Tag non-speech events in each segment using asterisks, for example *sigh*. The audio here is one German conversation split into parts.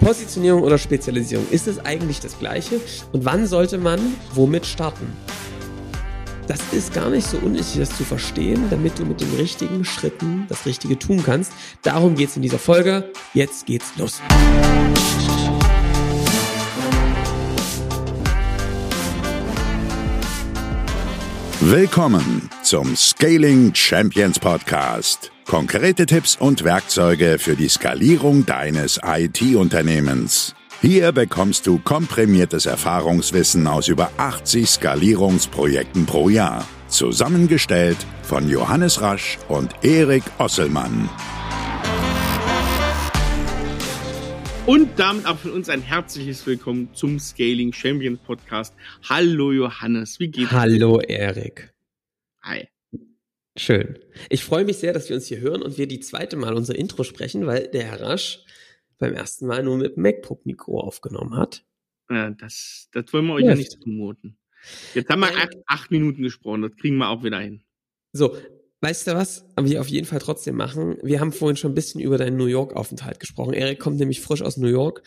Positionierung oder Spezialisierung, ist es eigentlich das gleiche? Und wann sollte man womit starten? Das ist gar nicht so unwichtig, das zu verstehen, damit du mit den richtigen Schritten das Richtige tun kannst. Darum geht es in dieser Folge. Jetzt geht's los. Willkommen zum Scaling Champions Podcast. Konkrete Tipps und Werkzeuge für die Skalierung deines IT-Unternehmens. Hier bekommst du komprimiertes Erfahrungswissen aus über 80 Skalierungsprojekten pro Jahr. Zusammengestellt von Johannes Rasch und Erik Osselmann. Und damit auch von uns ein herzliches Willkommen zum Scaling Champions Podcast. Hallo Johannes, wie geht's? Hallo Erik. Hi. Schön. Ich freue mich sehr, dass wir uns hier hören und wir die zweite Mal unser Intro sprechen, weil der Herr Rasch beim ersten Mal nur mit MacBook-Mikro aufgenommen hat. Ja, das, das wollen wir euch ja, ja nicht zumuten. Jetzt haben wir acht, acht Minuten gesprochen, das kriegen wir auch wieder hin. So, Weißt du was? Aber wir auf jeden Fall trotzdem machen. Wir haben vorhin schon ein bisschen über deinen New York-Aufenthalt gesprochen. Erik kommt nämlich frisch aus New York.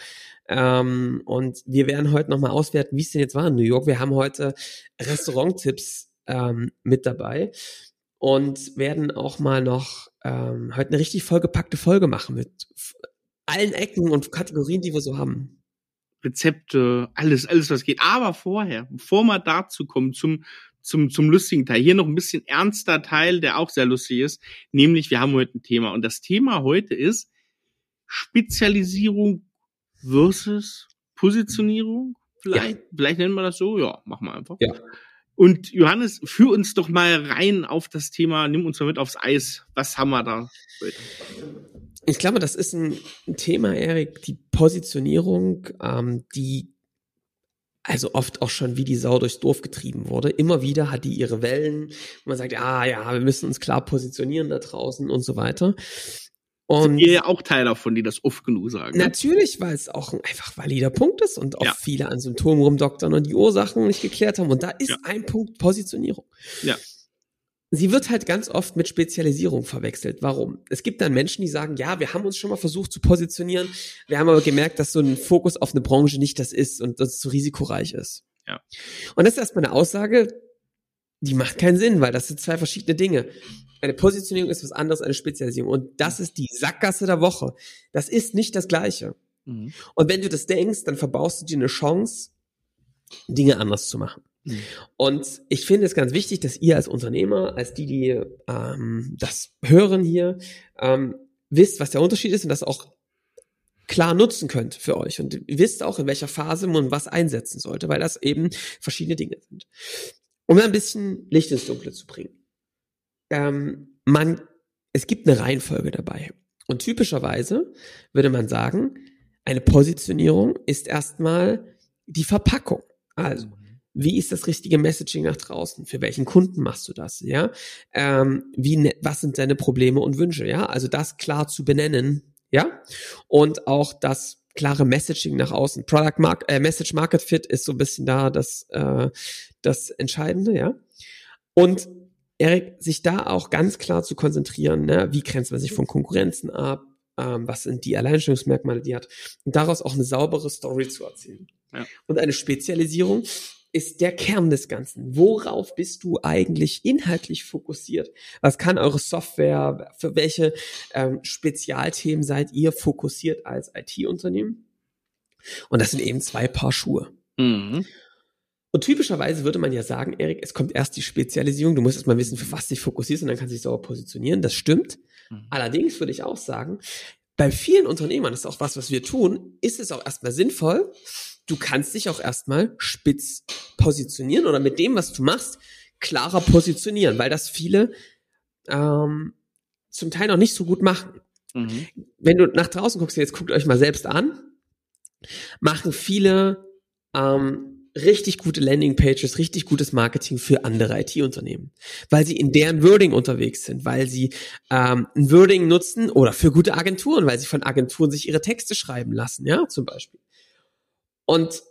Ähm, und wir werden heute nochmal auswerten, wie es denn jetzt war in New York. Wir haben heute Restaurant-Tipps ähm, mit dabei und werden auch mal noch ähm, heute eine richtig vollgepackte Folge machen mit allen Ecken und Kategorien, die wir so haben. Rezepte, alles, alles, was geht. Aber vorher, bevor wir dazu kommen, zum, zum, zum lustigen Teil, hier noch ein bisschen ernster Teil, der auch sehr lustig ist, nämlich wir haben heute ein Thema. Und das Thema heute ist Spezialisierung versus Positionierung. Vielleicht, ja. vielleicht nennen wir das so. Ja, machen wir einfach. Ja. Und Johannes, führ uns doch mal rein auf das Thema, nimm uns mal mit aufs Eis. Was haben wir da? Ich glaube, das ist ein Thema, Erik, die Positionierung, ähm, die also oft auch schon wie die Sau durchs Dorf getrieben wurde. Immer wieder hat die ihre Wellen. Man sagt, ah ja, wir müssen uns klar positionieren da draußen und so weiter. Und Sind ihr ja auch Teil davon, die das oft genug sagen. Natürlich, weil es auch ein einfach valider Punkt ist und auch ja. viele an Symptomen rumdoktern und die Ursachen nicht geklärt haben. Und da ist ja. ein Punkt Positionierung. Ja. Sie wird halt ganz oft mit Spezialisierung verwechselt. Warum? Es gibt dann Menschen, die sagen, ja, wir haben uns schon mal versucht zu positionieren, wir haben aber gemerkt, dass so ein Fokus auf eine Branche nicht das ist und dass es zu risikoreich ist. Ja. Und das ist erstmal eine Aussage, die macht keinen Sinn, weil das sind zwei verschiedene Dinge. Eine Positionierung ist was anderes als eine Spezialisierung. Und das ist die Sackgasse der Woche. Das ist nicht das Gleiche. Mhm. Und wenn du das denkst, dann verbaust du dir eine Chance, Dinge anders zu machen. Mhm. Und ich finde es ganz wichtig, dass ihr als Unternehmer, als die, die ähm, das hören hier, ähm, wisst, was der Unterschied ist und das auch klar nutzen könnt für euch. Und wisst auch, in welcher Phase man was einsetzen sollte, weil das eben verschiedene Dinge sind. Um ein bisschen Licht ins Dunkle zu bringen. Ähm, man, es gibt eine Reihenfolge dabei. Und typischerweise würde man sagen, eine Positionierung ist erstmal die Verpackung. Also, wie ist das richtige Messaging nach draußen? Für welchen Kunden machst du das? Ja, ähm, wie, ne, was sind deine Probleme und Wünsche? Ja, also das klar zu benennen. Ja, und auch das klare Messaging nach außen. Product Mark äh, Message Market Fit ist so ein bisschen da das äh, das Entscheidende. Ja, und Erik, sich da auch ganz klar zu konzentrieren. Ne? Wie grenzt man sich von Konkurrenzen ab? Ähm, was sind die Alleinstellungsmerkmale, die hat? Und daraus auch eine saubere Story zu erzählen. Ja. Und eine Spezialisierung ist der Kern des Ganzen. Worauf bist du eigentlich inhaltlich fokussiert? Was kann eure Software, für welche ähm, Spezialthemen seid ihr fokussiert als IT-Unternehmen? Und das sind eben zwei Paar Schuhe. Mhm. Und typischerweise würde man ja sagen, Erik, es kommt erst die Spezialisierung. Du musst erst mal wissen, für was dich fokussierst und dann kannst du dich sauber positionieren. Das stimmt. Mhm. Allerdings würde ich auch sagen, bei vielen Unternehmern, das ist auch was, was wir tun, ist es auch erstmal sinnvoll, du kannst dich auch erstmal spitz positionieren oder mit dem, was du machst, klarer positionieren, weil das viele ähm, zum Teil noch nicht so gut machen. Mhm. Wenn du nach draußen guckst, jetzt guckt euch mal selbst an, machen viele ähm, richtig gute Landingpages, richtig gutes Marketing für andere IT-Unternehmen, weil sie in deren Wording unterwegs sind, weil sie ähm, ein Wording nutzen oder für gute Agenturen, weil sie von Agenturen sich ihre Texte schreiben lassen, ja, zum Beispiel. Und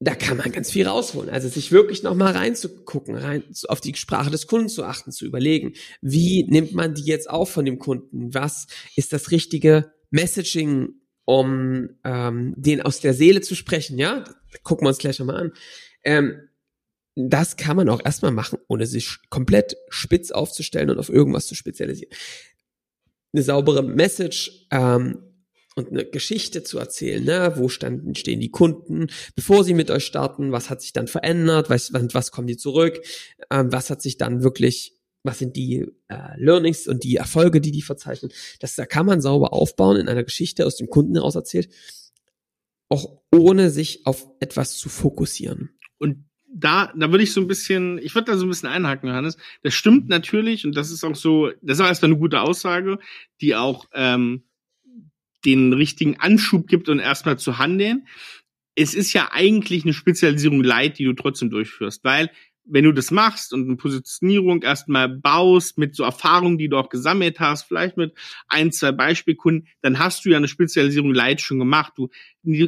da kann man ganz viel rausholen. Also sich wirklich nochmal reinzugucken, rein auf die Sprache des Kunden zu achten, zu überlegen, wie nimmt man die jetzt auf von dem Kunden? Was ist das richtige Messaging um ähm, den aus der Seele zu sprechen, ja, gucken wir uns gleich nochmal an. Ähm, das kann man auch erstmal machen, ohne sich komplett spitz aufzustellen und auf irgendwas zu spezialisieren. Eine saubere Message ähm, und eine Geschichte zu erzählen, ne? wo standen, stehen die Kunden, bevor sie mit euch starten, was hat sich dann verändert, was, was kommen die zurück, ähm, was hat sich dann wirklich, was sind die äh, Learnings und die Erfolge, die die verzeichnen. Das da kann man sauber aufbauen, in einer Geschichte aus dem Kunden heraus erzählt, auch ohne sich auf etwas zu fokussieren. Und da, da würde ich so ein bisschen, ich würde da so ein bisschen einhaken, Johannes. Das stimmt natürlich und das ist auch so, das ist auch erstmal eine gute Aussage, die auch ähm, den richtigen Anschub gibt und erstmal zu handeln. Es ist ja eigentlich eine Spezialisierung Light, die du trotzdem durchführst, weil wenn du das machst und eine Positionierung erstmal baust mit so Erfahrungen, die du auch gesammelt hast, vielleicht mit ein, zwei Beispielkunden, dann hast du ja eine Spezialisierung Light schon gemacht. Du,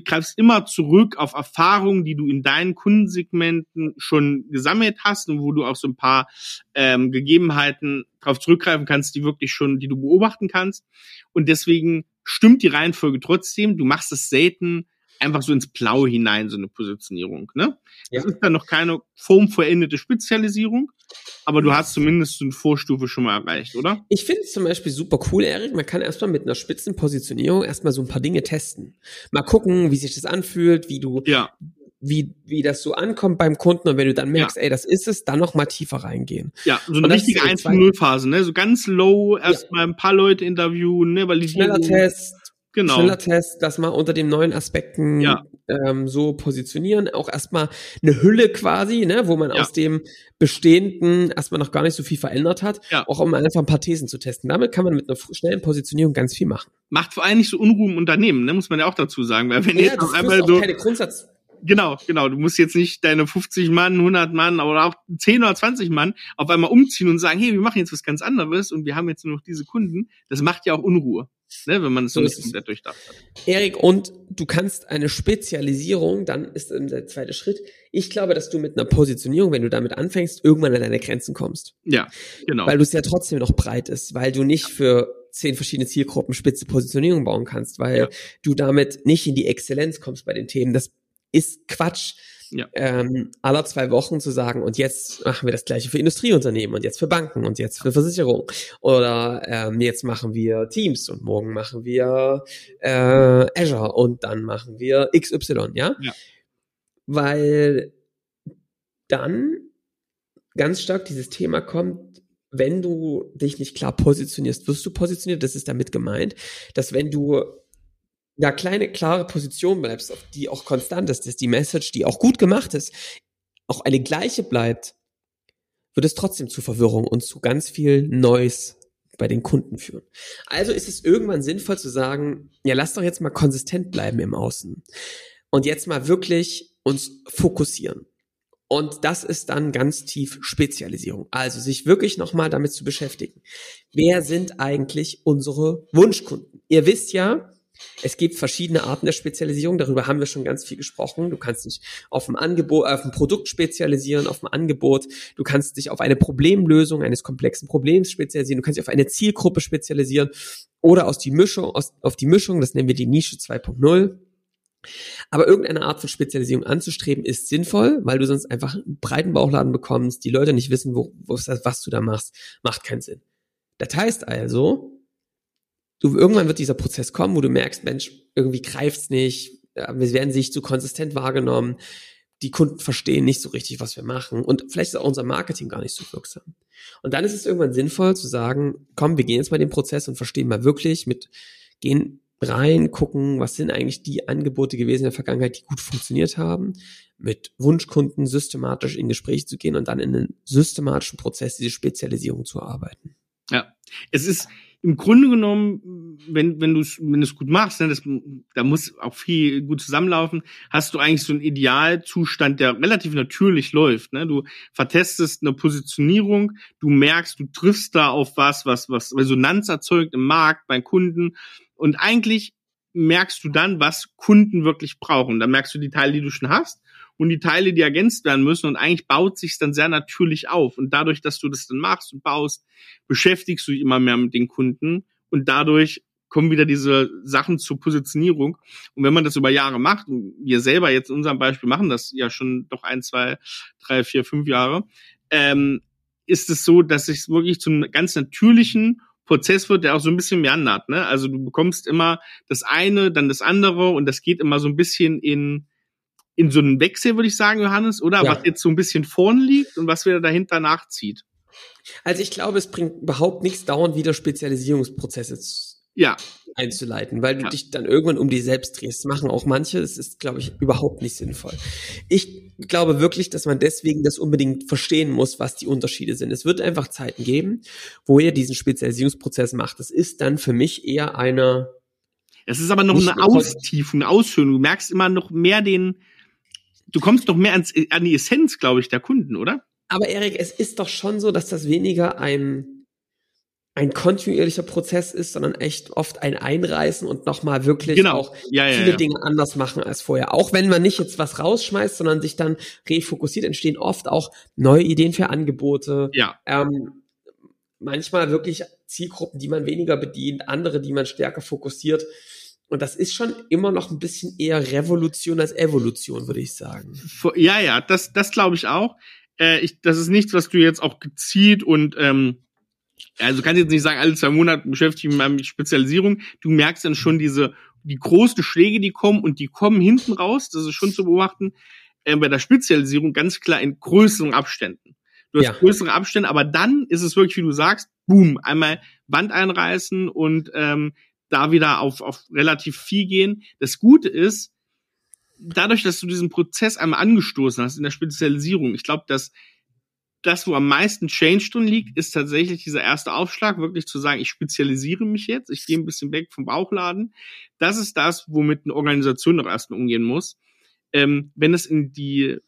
greifst immer zurück auf Erfahrungen, die du in deinen Kundensegmenten schon gesammelt hast und wo du auch so ein paar ähm, Gegebenheiten darauf zurückgreifen kannst, die wirklich schon, die du beobachten kannst. Und deswegen stimmt die Reihenfolge trotzdem. Du machst es selten einfach so ins Blaue hinein, so eine Positionierung. Ne? Ja. Das ist dann noch keine formvollendete Spezialisierung, aber du hast zumindest so eine Vorstufe schon mal erreicht, oder? Ich finde es zum Beispiel super cool, Erik. Man kann erstmal mit einer Spitzenpositionierung erstmal so ein paar Dinge testen. Mal gucken, wie sich das anfühlt, wie du, ja. Wie, wie das so ankommt beim Kunden und wenn du dann merkst, ja. ey, das ist es, dann noch mal tiefer reingehen. Ja, so eine richtige 1-0-Phase, ne? So ganz low, erstmal ja. ein paar Leute interviewen, ne? Weil die Schneller Test, genau. Schiller-Test, das mal unter den neuen Aspekten ja. ähm, so positionieren. Auch erstmal eine Hülle quasi, ne, wo man ja. aus dem Bestehenden erstmal noch gar nicht so viel verändert hat. Ja. Auch um einfach ein paar Thesen zu testen. Damit kann man mit einer schnellen Positionierung ganz viel machen. Macht vor allem nicht so Unruhe im Unternehmen, ne, muss man ja auch dazu sagen. Weil wenn ja, jetzt das einmal so keine Grundsatz Genau, genau. Du musst jetzt nicht deine 50 Mann, 100 Mann oder auch 10 oder 20 Mann auf einmal umziehen und sagen, hey, wir machen jetzt was ganz anderes und wir haben jetzt nur noch diese Kunden. Das macht ja auch Unruhe ne, wenn man es so, nicht komplett durchdacht hat. Erik, und du kannst eine Spezialisierung, dann ist der zweite Schritt. Ich glaube, dass du mit einer Positionierung, wenn du damit anfängst, irgendwann an deine Grenzen kommst. Ja, genau. Weil du es ja trotzdem noch breit ist, weil du nicht für zehn verschiedene Zielgruppen spitze Positionierung bauen kannst, weil ja. du damit nicht in die Exzellenz kommst bei den Themen. Das ist Quatsch ja. ähm, aller zwei Wochen zu sagen, und jetzt machen wir das gleiche für Industrieunternehmen und jetzt für Banken und jetzt für Versicherungen. Oder ähm, jetzt machen wir Teams und morgen machen wir äh, Azure und dann machen wir XY, ja? ja. Weil dann ganz stark dieses Thema kommt, wenn du dich nicht klar positionierst, wirst du positioniert, das ist damit gemeint, dass wenn du ja, kleine, klare Position bleibst, die auch konstant ist, dass die Message, die auch gut gemacht ist, auch eine gleiche bleibt, wird es trotzdem zu Verwirrung und zu ganz viel Neues bei den Kunden führen. Also ist es irgendwann sinnvoll zu sagen, ja, lass doch jetzt mal konsistent bleiben im Außen und jetzt mal wirklich uns fokussieren. Und das ist dann ganz tief Spezialisierung. Also sich wirklich nochmal damit zu beschäftigen. Wer sind eigentlich unsere Wunschkunden? Ihr wisst ja, es gibt verschiedene Arten der Spezialisierung, darüber haben wir schon ganz viel gesprochen. Du kannst dich auf ein Angebot, auf ein Produkt spezialisieren, auf ein Angebot. Du kannst dich auf eine Problemlösung eines komplexen Problems spezialisieren. Du kannst dich auf eine Zielgruppe spezialisieren oder aus die Mischung, aus, auf die Mischung, das nennen wir die Nische 2.0. Aber irgendeine Art von Spezialisierung anzustreben ist sinnvoll, weil du sonst einfach einen breiten Bauchladen bekommst, die Leute nicht wissen, wo, wo was du da machst, macht keinen Sinn. Das heißt also, du irgendwann wird dieser Prozess kommen, wo du merkst, Mensch, irgendwie greift's nicht, wir werden sich zu konsistent wahrgenommen, die Kunden verstehen nicht so richtig, was wir machen und vielleicht ist auch unser Marketing gar nicht so wirksam. Und dann ist es irgendwann sinnvoll zu sagen, komm, wir gehen jetzt mal den Prozess und verstehen mal wirklich mit, gehen rein, gucken, was sind eigentlich die Angebote gewesen in der Vergangenheit, die gut funktioniert haben, mit Wunschkunden systematisch in Gespräche zu gehen und dann in einen systematischen Prozess diese Spezialisierung zu erarbeiten. Ja, es ist, im Grunde genommen, wenn, wenn du es wenn du's gut machst, ne, das, da muss auch viel gut zusammenlaufen, hast du eigentlich so einen Idealzustand, der relativ natürlich läuft. Ne? Du vertestest eine Positionierung, du merkst, du triffst da auf was, was, was Resonanz erzeugt im Markt, beim Kunden. Und eigentlich merkst du dann, was Kunden wirklich brauchen. Da merkst du die Teile, die du schon hast und die Teile, die ergänzt werden müssen. Und eigentlich baut sich dann sehr natürlich auf. Und dadurch, dass du das dann machst und baust, beschäftigst du dich immer mehr mit den Kunden und dadurch kommen wieder diese Sachen zur Positionierung. Und wenn man das über Jahre macht, wir selber jetzt in unserem Beispiel machen das ja schon doch ein, zwei, drei, vier, fünf Jahre, ähm, ist es so, dass es wirklich zum ganz natürlichen Prozess wird, der auch so ein bisschen meandert. Ne? Also du bekommst immer das eine, dann das andere und das geht immer so ein bisschen in in so einen Wechsel, würde ich sagen, Johannes, oder? Ja. Was jetzt so ein bisschen vorn liegt und was wieder dahinter nachzieht. Also ich glaube, es bringt überhaupt nichts, dauernd wieder Spezialisierungsprozesse ja. einzuleiten, weil du ja. dich dann irgendwann um dich selbst drehst. Das machen auch manche. Das ist, glaube ich, überhaupt nicht sinnvoll. Ich glaube wirklich, dass man deswegen das unbedingt verstehen muss, was die Unterschiede sind. Es wird einfach Zeiten geben, wo ihr diesen Spezialisierungsprozess macht. Das ist dann für mich eher eine. Es ist aber noch eine Austiefung, eine Aushöhlung. Du merkst immer noch mehr den, du kommst noch mehr ans, an die Essenz, glaube ich, der Kunden, oder? Aber Erik, es ist doch schon so, dass das weniger ein ein kontinuierlicher Prozess ist, sondern echt oft ein Einreißen und nochmal wirklich genau. auch ja, viele ja. Dinge anders machen als vorher. Auch wenn man nicht jetzt was rausschmeißt, sondern sich dann refokussiert, entstehen oft auch neue Ideen für Angebote. Ja. Ähm, manchmal wirklich Zielgruppen, die man weniger bedient, andere, die man stärker fokussiert. Und das ist schon immer noch ein bisschen eher Revolution als Evolution, würde ich sagen. Ja, ja, das, das glaube ich auch. Äh, ich, das ist nichts, was du jetzt auch gezielt und ähm, also kannst jetzt nicht sagen, alle zwei Monate beschäftige ich mich mit Spezialisierung. Du merkst dann schon diese, die großen Schläge, die kommen und die kommen hinten raus. Das ist schon zu beobachten. Äh, bei der Spezialisierung ganz klar in größeren Abständen. Du hast ja. größere Abstände, aber dann ist es wirklich, wie du sagst, boom, einmal Wand einreißen und ähm, da wieder auf, auf relativ viel gehen. Das Gute ist, dadurch, dass du diesen Prozess einmal angestoßen hast in der Spezialisierung, ich glaube, dass das, wo am meisten Change drin liegt, ist tatsächlich dieser erste Aufschlag, wirklich zu sagen, ich spezialisiere mich jetzt, ich gehe ein bisschen weg vom Bauchladen. Das ist das, womit eine Organisation noch erstmal umgehen muss. Ähm, wenn es in die,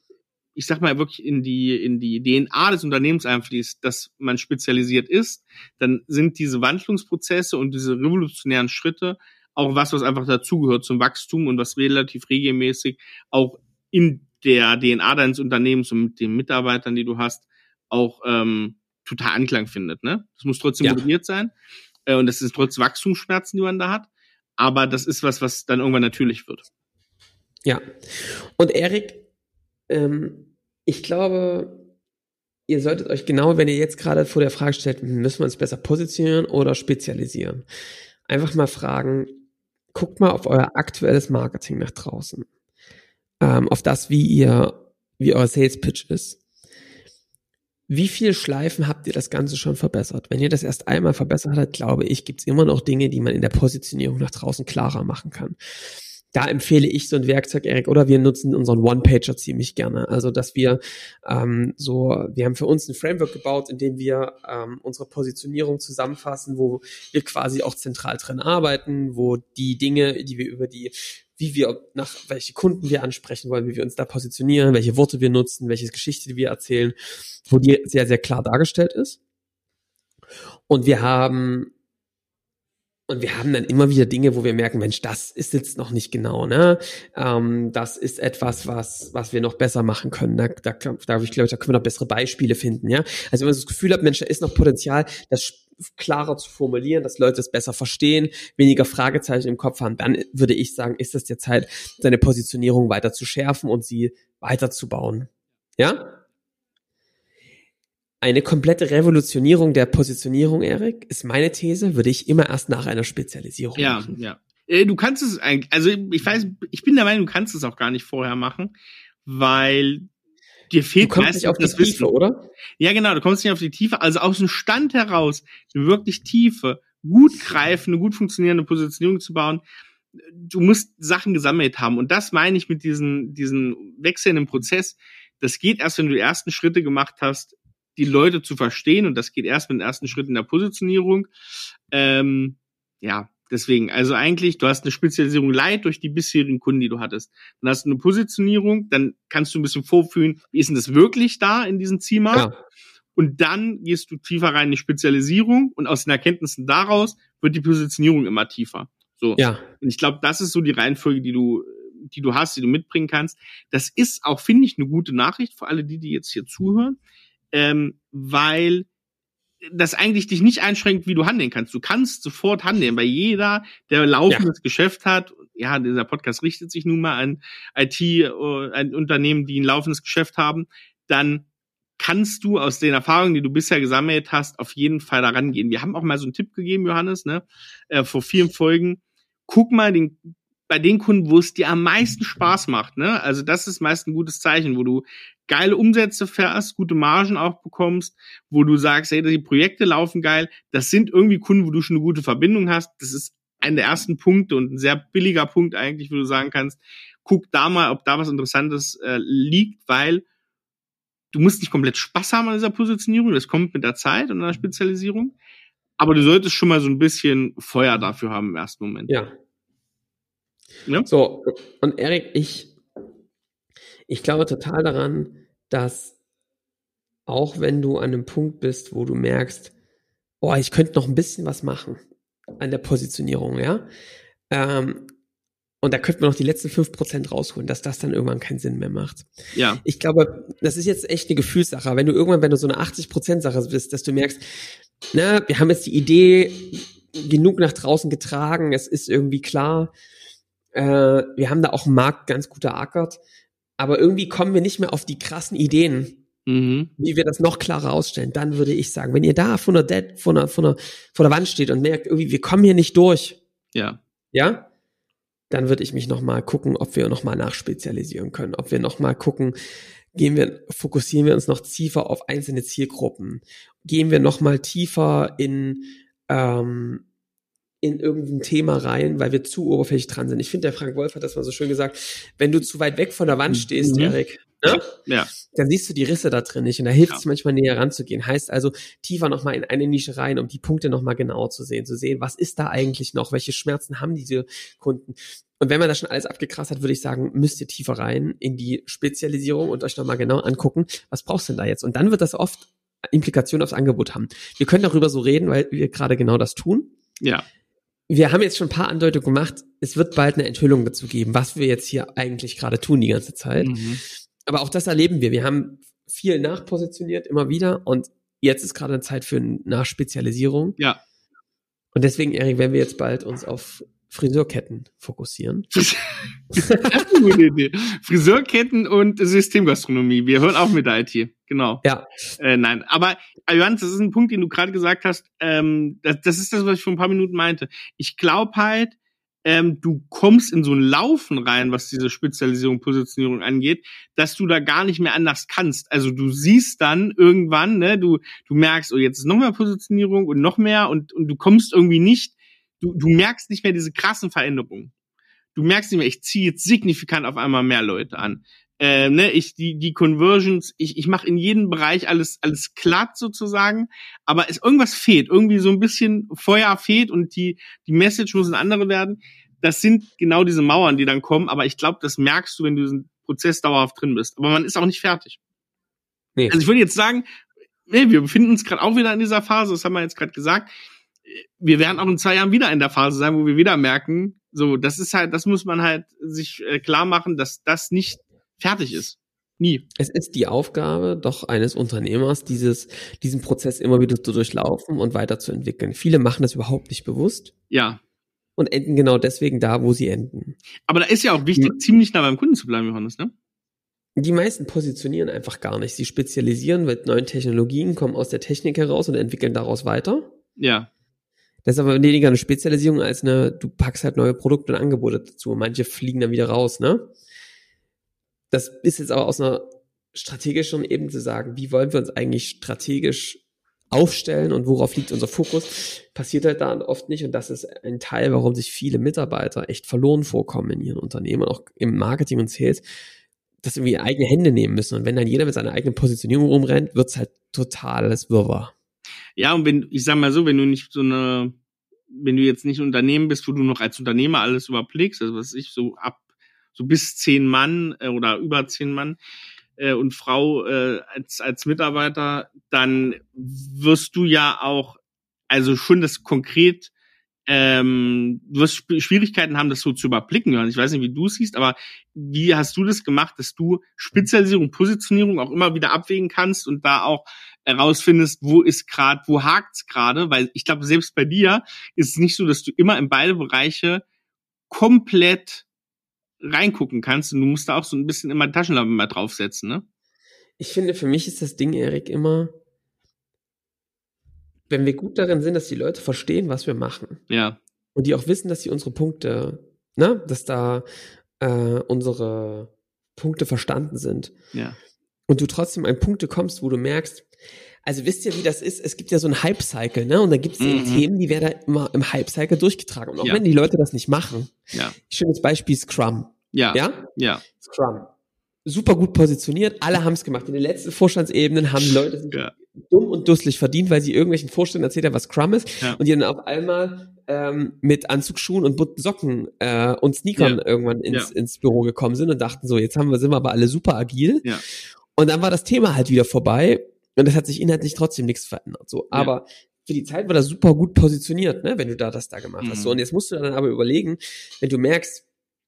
ich sag mal wirklich in die, in die DNA des Unternehmens einfließt, dass man spezialisiert ist, dann sind diese Wandlungsprozesse und diese revolutionären Schritte auch was, was einfach dazugehört zum Wachstum und was relativ regelmäßig auch in der DNA deines Unternehmens und mit den Mitarbeitern, die du hast, auch ähm, total Anklang findet. Ne? Das muss trotzdem ja. motiviert sein äh, und das ist trotz Wachstumsschmerzen, die man da hat. Aber das ist was, was dann irgendwann natürlich wird. Ja. Und Erik, ähm, ich glaube, ihr solltet euch genau, wenn ihr jetzt gerade vor der Frage stellt, müssen wir uns besser positionieren oder spezialisieren, einfach mal fragen, guckt mal auf euer aktuelles Marketing nach draußen. Ähm, auf das, wie ihr, wie euer Sales Pitch ist. Wie viel Schleifen habt ihr das Ganze schon verbessert? Wenn ihr das erst einmal verbessert habt, glaube ich, gibt es immer noch Dinge, die man in der Positionierung nach draußen klarer machen kann. Da empfehle ich so ein Werkzeug, Erik, oder wir nutzen unseren One-Pager ziemlich gerne. Also, dass wir ähm, so, wir haben für uns ein Framework gebaut, in dem wir ähm, unsere Positionierung zusammenfassen, wo wir quasi auch zentral drin arbeiten, wo die Dinge, die wir über die wie wir nach welche Kunden wir ansprechen wollen, wie wir uns da positionieren, welche Worte wir nutzen, welche Geschichte wir erzählen, wo die sehr, sehr klar dargestellt ist. Und wir haben und wir haben dann immer wieder Dinge, wo wir merken, Mensch, das ist jetzt noch nicht genau, ne? Ähm, das ist etwas, was, was wir noch besser machen können. Da, da, da ich glaube, da können wir noch bessere Beispiele finden, ja? Also wenn man das Gefühl hat, Mensch, da ist noch Potenzial, das klarer zu formulieren, dass Leute es besser verstehen, weniger Fragezeichen im Kopf haben, dann würde ich sagen, ist es der Zeit, seine Positionierung weiter zu schärfen und sie weiterzubauen. Ja? Eine komplette Revolutionierung der Positionierung, Erik, ist meine These, würde ich immer erst nach einer Spezialisierung ja, machen. Ja, ja. Äh, du kannst es eigentlich, also ich weiß, ich bin der Meinung, du kannst es auch gar nicht vorher machen, weil dir fehlt du kommst nicht auf die Tiefe, Wissen. oder? Ja, genau, du kommst nicht auf die Tiefe. Also aus dem Stand heraus eine wirklich tiefe, gut greifende, gut funktionierende Positionierung zu bauen. Du musst Sachen gesammelt haben. Und das meine ich mit diesen, diesen wechselnden Prozess. Das geht erst, wenn du die ersten Schritte gemacht hast, die Leute zu verstehen. Und das geht erst mit den ersten Schritten der Positionierung. Ähm, ja, Deswegen, also eigentlich, du hast eine Spezialisierung light durch die bisherigen Kunden, die du hattest. Dann hast du eine Positionierung, dann kannst du ein bisschen vorfühlen, wie ist denn das wirklich da in diesem Zielmarkt? Ja. Und dann gehst du tiefer rein in die Spezialisierung und aus den Erkenntnissen daraus wird die Positionierung immer tiefer. So. Ja. Und ich glaube, das ist so die Reihenfolge, die du, die du hast, die du mitbringen kannst. Das ist auch, finde ich, eine gute Nachricht für alle die, die jetzt hier zuhören, ähm, weil das eigentlich dich nicht einschränkt, wie du handeln kannst. Du kannst sofort handeln, weil jeder, der laufendes ja. Geschäft hat, ja, dieser Podcast richtet sich nun mal an IT, äh, an Unternehmen, die ein laufendes Geschäft haben, dann kannst du aus den Erfahrungen, die du bisher gesammelt hast, auf jeden Fall daran gehen. Wir haben auch mal so einen Tipp gegeben, Johannes, ne, äh, vor vielen Folgen. Guck mal den, bei den Kunden, wo es dir am meisten Spaß macht, ne? Also das ist meist ein gutes Zeichen, wo du geile Umsätze fährst, gute Margen auch bekommst, wo du sagst, hey, die Projekte laufen geil. Das sind irgendwie Kunden, wo du schon eine gute Verbindung hast. Das ist einer der ersten Punkte und ein sehr billiger Punkt eigentlich, wo du sagen kannst, guck da mal, ob da was Interessantes äh, liegt, weil du musst nicht komplett Spaß haben an dieser Positionierung, das kommt mit der Zeit und einer Spezialisierung, aber du solltest schon mal so ein bisschen Feuer dafür haben im ersten Moment. Ja. ja? So, und Erik, ich, ich glaube total daran, dass auch wenn du an einem Punkt bist, wo du merkst, oh, ich könnte noch ein bisschen was machen an der Positionierung, ja, ähm, und da könnten wir noch die letzten fünf Prozent rausholen, dass das dann irgendwann keinen Sinn mehr macht. Ja. Ich glaube, das ist jetzt echt eine Gefühlssache. Wenn du irgendwann, wenn du so eine 80%-Sache bist, dass du merkst, na, wir haben jetzt die Idee genug nach draußen getragen, es ist irgendwie klar, äh, wir haben da auch einen Markt ganz gut erackert, aber irgendwie kommen wir nicht mehr auf die krassen Ideen, mhm. wie wir das noch klarer ausstellen. Dann würde ich sagen, wenn ihr da von der, Dead, von der, von der, vor der Wand steht und merkt, irgendwie, wir kommen hier nicht durch. Ja. Ja? dann würde ich mich nochmal gucken, ob wir nochmal nachspezialisieren können, ob wir nochmal gucken, gehen wir, fokussieren wir uns noch tiefer auf einzelne Zielgruppen, gehen wir nochmal tiefer in, ähm, in irgendein Thema rein, weil wir zu oberflächlich dran sind. Ich finde, der Frank Wolf hat das mal so schön gesagt, wenn du zu weit weg von der Wand stehst, mhm. Erik, ne? ja. dann siehst du die Risse da drin nicht und da hilft ja. es manchmal näher ranzugehen. Heißt also tiefer nochmal in eine Nische rein, um die Punkte nochmal genauer zu sehen, zu sehen, was ist da eigentlich noch, welche Schmerzen haben diese Kunden. Und wenn man das schon alles abgekrast hat, würde ich sagen, müsst ihr tiefer rein in die Spezialisierung und euch nochmal genau angucken, was brauchst du denn da jetzt? Und dann wird das oft Implikationen aufs Angebot haben. Wir können darüber so reden, weil wir gerade genau das tun. Ja. Wir haben jetzt schon ein paar Andeutungen gemacht. Es wird bald eine Enthüllung dazu geben, was wir jetzt hier eigentlich gerade tun die ganze Zeit. Mhm. Aber auch das erleben wir. Wir haben viel nachpositioniert immer wieder und jetzt ist gerade eine Zeit für eine Nachspezialisierung. Ja. Und deswegen, Erik, werden wir jetzt bald uns auf Friseurketten fokussieren. *laughs* Friseurketten und Systemgastronomie. Wir hören auch mit der IT. Genau. Ja. Äh, nein, aber Johannes, das ist ein Punkt, den du gerade gesagt hast. Ähm, das, das ist das, was ich vor ein paar Minuten meinte. Ich glaube halt, ähm, du kommst in so ein Laufen rein, was diese Spezialisierung, Positionierung angeht, dass du da gar nicht mehr anders kannst. Also du siehst dann irgendwann, ne, du, du merkst, oh, jetzt ist noch mehr Positionierung und noch mehr und, und du kommst irgendwie nicht, du, du merkst nicht mehr diese krassen Veränderungen. Du merkst nicht mehr, ich ziehe jetzt signifikant auf einmal mehr Leute an. Äh, ne, ich die die Conversions, ich ich mache in jedem Bereich alles alles glatt sozusagen, aber es irgendwas fehlt, irgendwie so ein bisschen Feuer fehlt und die die Message muss eine andere werden. Das sind genau diese Mauern, die dann kommen, aber ich glaube, das merkst du, wenn du diesen Prozess dauerhaft drin bist. Aber man ist auch nicht fertig. Nee. Also ich würde jetzt sagen, nee, wir befinden uns gerade auch wieder in dieser Phase, das haben wir jetzt gerade gesagt. Wir werden auch in zwei Jahren wieder in der Phase sein, wo wir wieder merken, so, das ist halt, das muss man halt sich äh, klar machen, dass das nicht fertig ist. Nie. Es ist die Aufgabe doch eines Unternehmers, dieses, diesen Prozess immer wieder zu durchlaufen und weiterzuentwickeln. Viele machen das überhaupt nicht bewusst. Ja. Und enden genau deswegen da, wo sie enden. Aber da ist ja auch wichtig, hm. ziemlich nah beim Kunden zu bleiben, Johannes, ne? Die meisten positionieren einfach gar nicht. Sie spezialisieren mit neuen Technologien, kommen aus der Technik heraus und entwickeln daraus weiter. Ja. Das ist aber weniger eine Spezialisierung als eine, du packst halt neue Produkte und Angebote dazu. Manche fliegen dann wieder raus, ne? das ist jetzt aber aus einer strategischen Ebene zu sagen, wie wollen wir uns eigentlich strategisch aufstellen und worauf liegt unser Fokus, passiert halt da oft nicht und das ist ein Teil, warum sich viele Mitarbeiter echt verloren vorkommen in ihren Unternehmen, auch im Marketing und Sales, dass sie irgendwie eigene Hände nehmen müssen und wenn dann jeder mit seiner eigenen Positionierung rumrennt, wird's halt totales Wirrwarr. Ja, und wenn, ich sag mal so, wenn du nicht so eine, wenn du jetzt nicht ein Unternehmen bist, wo du noch als Unternehmer alles überblickst, also was ich so ab so bis zehn Mann äh, oder über zehn Mann äh, und Frau äh, als, als Mitarbeiter, dann wirst du ja auch, also schon das konkret ähm, du wirst Schwierigkeiten haben, das so zu überblicken. Ich weiß nicht, wie du es siehst, aber wie hast du das gemacht, dass du Spezialisierung, Positionierung auch immer wieder abwägen kannst und da auch herausfindest, wo ist gerade, wo hakt's gerade? Weil ich glaube, selbst bei dir ist es nicht so, dass du immer in beide Bereiche komplett reingucken kannst und du musst da auch so ein bisschen immer Taschenlampe mal draufsetzen, ne? Ich finde, für mich ist das Ding, Erik, immer, wenn wir gut darin sind, dass die Leute verstehen, was wir machen. Ja. Und die auch wissen, dass sie unsere Punkte, ne, dass da äh, unsere Punkte verstanden sind. Ja. Und du trotzdem an Punkte kommst, wo du merkst, also wisst ihr, wie das ist? Es gibt ja so einen Hype-Cycle, ne? Und da gibt es mhm. Themen, die werden da immer im Hype-Cycle durchgetragen. Und auch Ja. wenn die Leute das nicht machen, Ja. schönes Beispiel Scrum. Ja. Ja? Ja. Scrum. Super gut positioniert, alle haben es gemacht. In den letzten Vorstandsebenen haben die Leute Ja. Dumm und dusselig verdient, weil sie irgendwelchen Vorständen erzählt haben, was Scrum ist. Ja. Und die dann auf einmal ähm, mit Anzugsschuhen und bunten Socken äh, und Sneakern Ja. irgendwann ins, Ja. ins Büro gekommen sind und dachten so, jetzt haben wir, sind wir aber alle super agil. Ja. Und dann war das Thema halt wieder vorbei und es hat sich inhaltlich trotzdem nichts verändert. So, aber für die Zeit war das super gut positioniert, ne, wenn du da das da gemacht hast. Mhm. So, und jetzt musst du dann aber überlegen, wenn du merkst,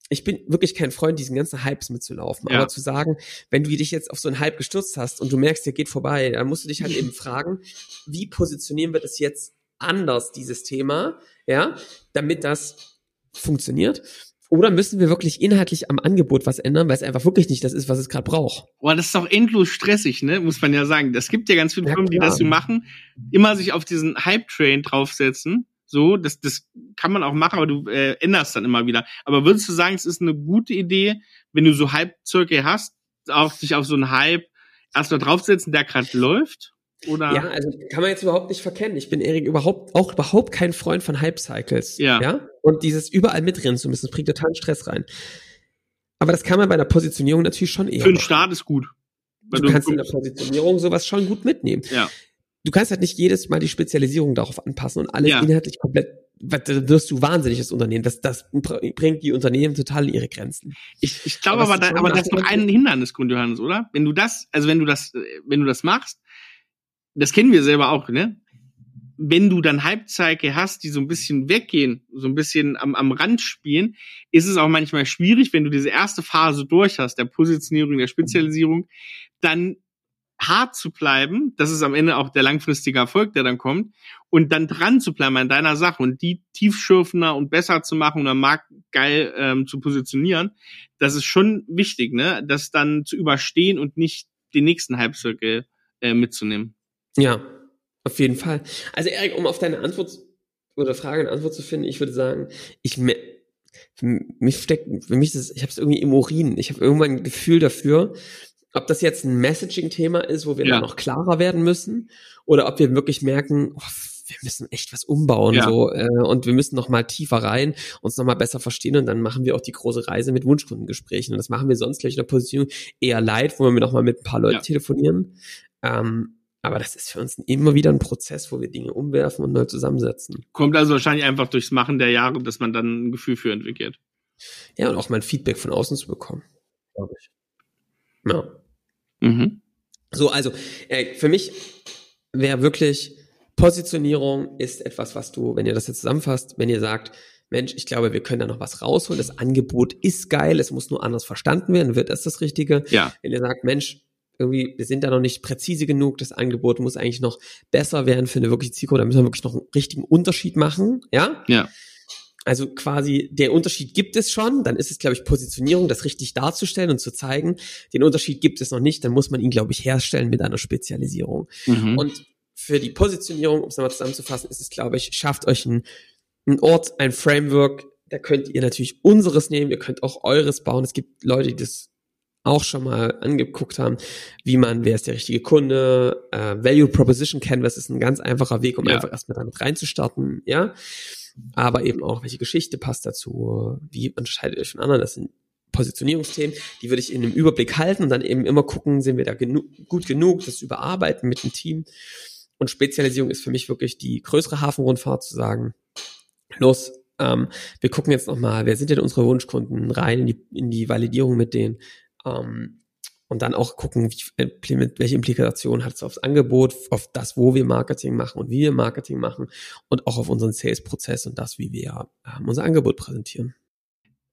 ich bin wirklich kein Freund, diesen ganzen Hypes mitzulaufen. Ja. Aber zu sagen, wenn du dich jetzt auf so einen Hype gestürzt hast und du merkst, der geht vorbei, dann musst du dich halt eben fragen, wie positionieren wir das jetzt anders, dieses Thema, ja, damit das funktioniert? Oder müssen wir wirklich inhaltlich am Angebot was ändern, weil es einfach wirklich nicht das ist, was es gerade braucht? Boah, das ist doch endlos stressig, ne? Muss man ja sagen. Es gibt ja ganz viele Ja, Firmen, die das so machen, immer sich auf diesen Hype-Train draufsetzen. So, das, das kann man auch machen, aber du äh, änderst dann immer wieder. Aber würdest du sagen, es ist eine gute Idee, wenn du so Hype-Zirkel hast, auch sich auf so einen Hype erstmal draufsetzen, der gerade läuft? Oder? Ja, also kann man jetzt überhaupt nicht verkennen. Ich bin Erik überhaupt auch überhaupt kein Freund von Hype-Cycles. Ja. ja. Und dieses überall mitrennen zu müssen, das bringt totalen Stress rein. Aber das kann man bei der Positionierung natürlich schon eher. Für den. Start ist gut. Weil Du kannst in der Positionierung sowas schon gut mitnehmen. Ja. Du kannst halt nicht jedes Mal die Spezialisierung darauf anpassen und alles Ja. inhaltlich komplett, weil da wirst du wahnsinnig das Unternehmen. Das, das br- bringt die Unternehmen total in ihre Grenzen. Ich, ich glaube Aber aber, da, aber das ist noch ein Hindernisgrund, Johannes, oder? Wenn du das, also wenn du das, wenn du das machst, das kennen wir selber auch, ne? Wenn du dann Halbzeiche hast, die so ein bisschen weggehen, so ein bisschen am, am Rand spielen, ist es auch manchmal schwierig, wenn du diese erste Phase durch hast, der Positionierung, der Spezialisierung, dann hart zu bleiben, das ist am Ende auch der langfristige Erfolg, der dann kommt, und dann dran zu bleiben an deiner Sache und die tiefschürfender und besser zu machen und am Markt geil ähm, zu positionieren, das ist schon wichtig, ne? Das dann zu überstehen und nicht den nächsten Halbzirkel äh, mitzunehmen. Ja, auf jeden Fall. Also Erik, um auf deine Antwort oder Frage eine Antwort zu finden, ich würde sagen, ich mich steckt, für mich ist ich habe es irgendwie im Urin. Ich habe irgendwann ein Gefühl dafür, ob das jetzt ein Messaging-Thema ist, wo wir Ja. dann noch klarer werden müssen, oder ob wir wirklich merken, oh, wir müssen echt was umbauen Ja. so äh, und wir müssen noch mal tiefer rein, uns noch mal besser verstehen und dann machen wir auch die große Reise mit Wunschkundengesprächen und das machen wir sonst gleich in der Position eher live, wo wir noch mal mit ein paar Leuten Ja. telefonieren. Ähm, aber das ist für uns immer wieder ein Prozess, wo wir Dinge umwerfen und neu zusammensetzen. Kommt also wahrscheinlich einfach durchs Machen der Jahre, dass man dann ein Gefühl für entwickelt. Ja, und auch mal ein Feedback von außen zu bekommen, glaube ich. Ja. Mhm. So, also äh, für mich wäre wirklich Positionierung ist etwas, was du, wenn ihr das jetzt zusammenfasst, wenn ihr sagt, Mensch, ich glaube, wir können da noch was rausholen. Das Angebot ist geil, es muss nur anders verstanden werden, wird das das Richtige. Ja. Wenn ihr sagt, Mensch, irgendwie, wir sind da noch nicht präzise genug, das Angebot muss eigentlich noch besser werden für eine wirkliche Zielgruppe, da müssen wir wirklich noch einen richtigen Unterschied machen, ja? Ja. Also quasi der Unterschied gibt es schon, dann ist es, glaube ich, Positionierung, das richtig darzustellen und zu zeigen. Den Unterschied gibt es noch nicht, dann muss man ihn, glaube ich, herstellen mit einer Spezialisierung. Mhm. Und für die Positionierung, um es nochmal zusammenzufassen, ist es, glaube ich, schafft euch einen, einen Ort, ein Framework, da könnt ihr natürlich unseres nehmen, ihr könnt auch eures bauen. Es gibt Leute, die das auch schon mal angeguckt haben, wie man, wer ist der richtige Kunde, äh, Value Proposition Canvas ist ein ganz einfacher Weg, um Ja. einfach erstmal damit reinzustarten, ja. Aber eben auch, welche Geschichte passt dazu, wie unterscheidet ihr euch von anderen, das sind Positionierungsthemen, die würde ich in einem Überblick halten und dann eben immer gucken, sind wir da genu gut genug, das überarbeiten mit dem Team. Und Spezialisierung ist für mich wirklich die größere Hafenrundfahrt zu sagen, los, ähm, wir gucken jetzt nochmal, wer sind denn unsere Wunschkunden rein in die, in die Validierung mit denen. Ähm, und dann auch gucken, wie, welche Implikation hat es aufs Angebot, auf das, wo wir Marketing machen und wie wir Marketing machen und auch auf unseren Sales-Prozess und das, wie wir äh, unser Angebot präsentieren.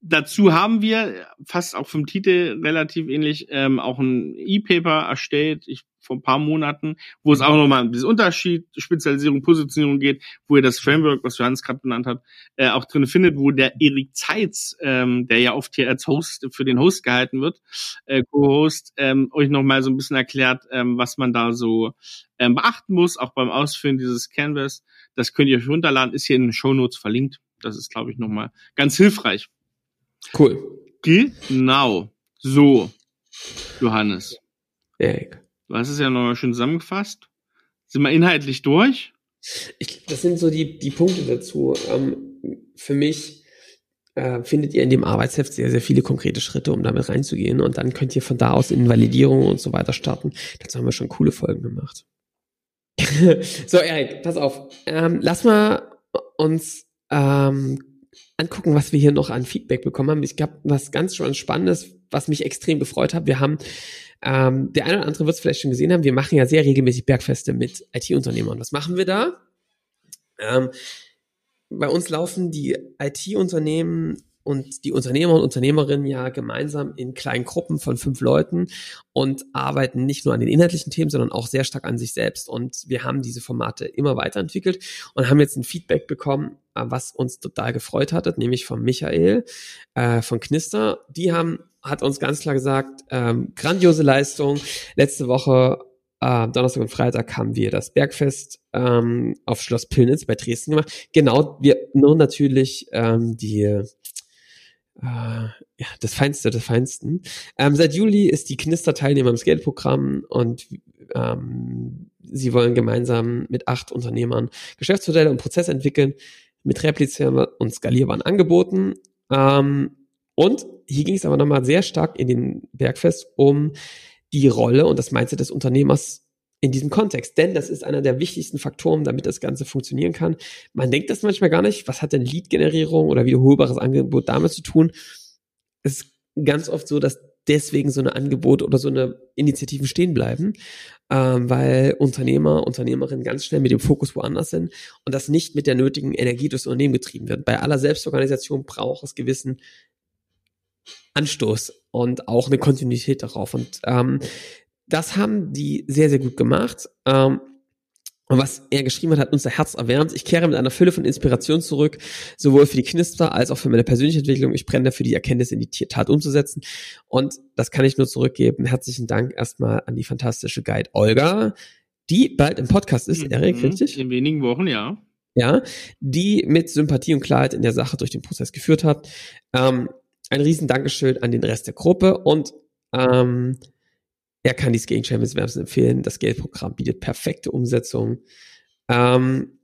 Dazu haben wir fast auch vom Titel relativ ähnlich ähm, auch ein E-Paper erstellt. Ich vor ein paar Monaten, wo es auch nochmal um diesen Unterschied, Spezialisierung, Positionierung geht, wo ihr das Framework, was Johannes gerade benannt hat, äh, auch drin findet, wo der Erik Zeitz, ähm, der ja oft hier als Host für den Host gehalten wird, äh, Co-Host, ähm, euch nochmal so ein bisschen erklärt, ähm, was man da so ähm, beachten muss, auch beim Ausführen dieses Canvas. Das könnt ihr euch runterladen, ist hier in den Show Notes verlinkt. Das ist, glaube ich, nochmal ganz hilfreich. Cool. Genau. So, Johannes. Erik. Du hast es ja nochmal schön zusammengefasst. Sind wir inhaltlich durch? Ich, das sind so die, die Punkte dazu. Ähm, für mich äh, findet ihr in dem Arbeitsheft sehr, sehr viele konkrete Schritte, um damit reinzugehen. Und dann könnt ihr von da aus in Validierung und so weiter starten. Dazu haben wir schon coole Folgen gemacht. *laughs* so, Erik, pass auf. Ähm, lass mal uns ähm, angucken, was wir hier noch an Feedback bekommen haben. Ich glaube, was ganz schon Spannendes, was mich extrem gefreut hat. Wir haben ähm, der eine oder andere wird es vielleicht schon gesehen haben, wir machen ja sehr regelmäßig Bergfeste mit IT-Unternehmern. Was machen wir da? Ähm, bei uns laufen die IT-Unternehmen und die Unternehmer und Unternehmerinnen ja gemeinsam in kleinen Gruppen von fünf Leuten und arbeiten nicht nur an den inhaltlichen Themen, sondern auch sehr stark an sich selbst. Und wir haben diese Formate immer weiterentwickelt und haben jetzt ein Feedback bekommen, was uns total gefreut hat, nämlich von Michael äh, von Knister. Die haben hat uns ganz klar gesagt, ähm, grandiose Leistung. Letzte Woche, äh, Donnerstag und Freitag, haben wir das Bergfest ähm, auf Schloss Pillnitz bei Dresden gemacht. Genau, wir nur natürlich ähm, die äh, ja, das Feinste des Feinsten. Ähm, seit Juli ist die Knister Teilnehmer im Scale-Programm und ähm, sie wollen gemeinsam mit acht Unternehmern Geschäftsmodelle und Prozesse entwickeln mit replizierbaren und skalierbaren Angeboten. Ähm, und hier ging es aber nochmal sehr stark in den Bergfest um die Rolle und das Mindset des Unternehmers in diesem Kontext. Denn das ist einer der wichtigsten Faktoren, damit das Ganze funktionieren kann. Man denkt das manchmal gar nicht. Was hat denn Lead-Generierung oder wiederholbares Angebot damit zu tun? Es ist ganz oft so, dass deswegen so eine Angebot oder so eine Initiativen stehen bleiben, ähm, weil Unternehmer, Unternehmerinnen ganz schnell mit dem Fokus woanders sind und das nicht mit der nötigen Energie durchs Unternehmen getrieben wird. Bei aller Selbstorganisation braucht es gewissen Anstoß und auch eine Kontinuität darauf. Und ähm, das haben die sehr, sehr gut gemacht. Ähm, und was er geschrieben hat, hat unser Herz erwärmt. Ich kehre mit einer Fülle von Inspiration zurück, sowohl für die Knister als auch für meine persönliche Entwicklung. Ich brenne dafür, die Erkenntnis in die Tat umzusetzen. Und das kann ich nur zurückgeben. Herzlichen Dank erstmal an die fantastische Guide Olga, die bald im Podcast ist, mhm, Erik, richtig? In wenigen Wochen, ja. Ja, die mit Sympathie und Klarheit in der Sache durch den Prozess geführt hat. Ähm, ein riesen Dankeschön an den Rest der Gruppe und ähm, er kann die Skating Champions wärmstens empfehlen. Das Geldprogramm bietet perfekte Umsetzung ähm,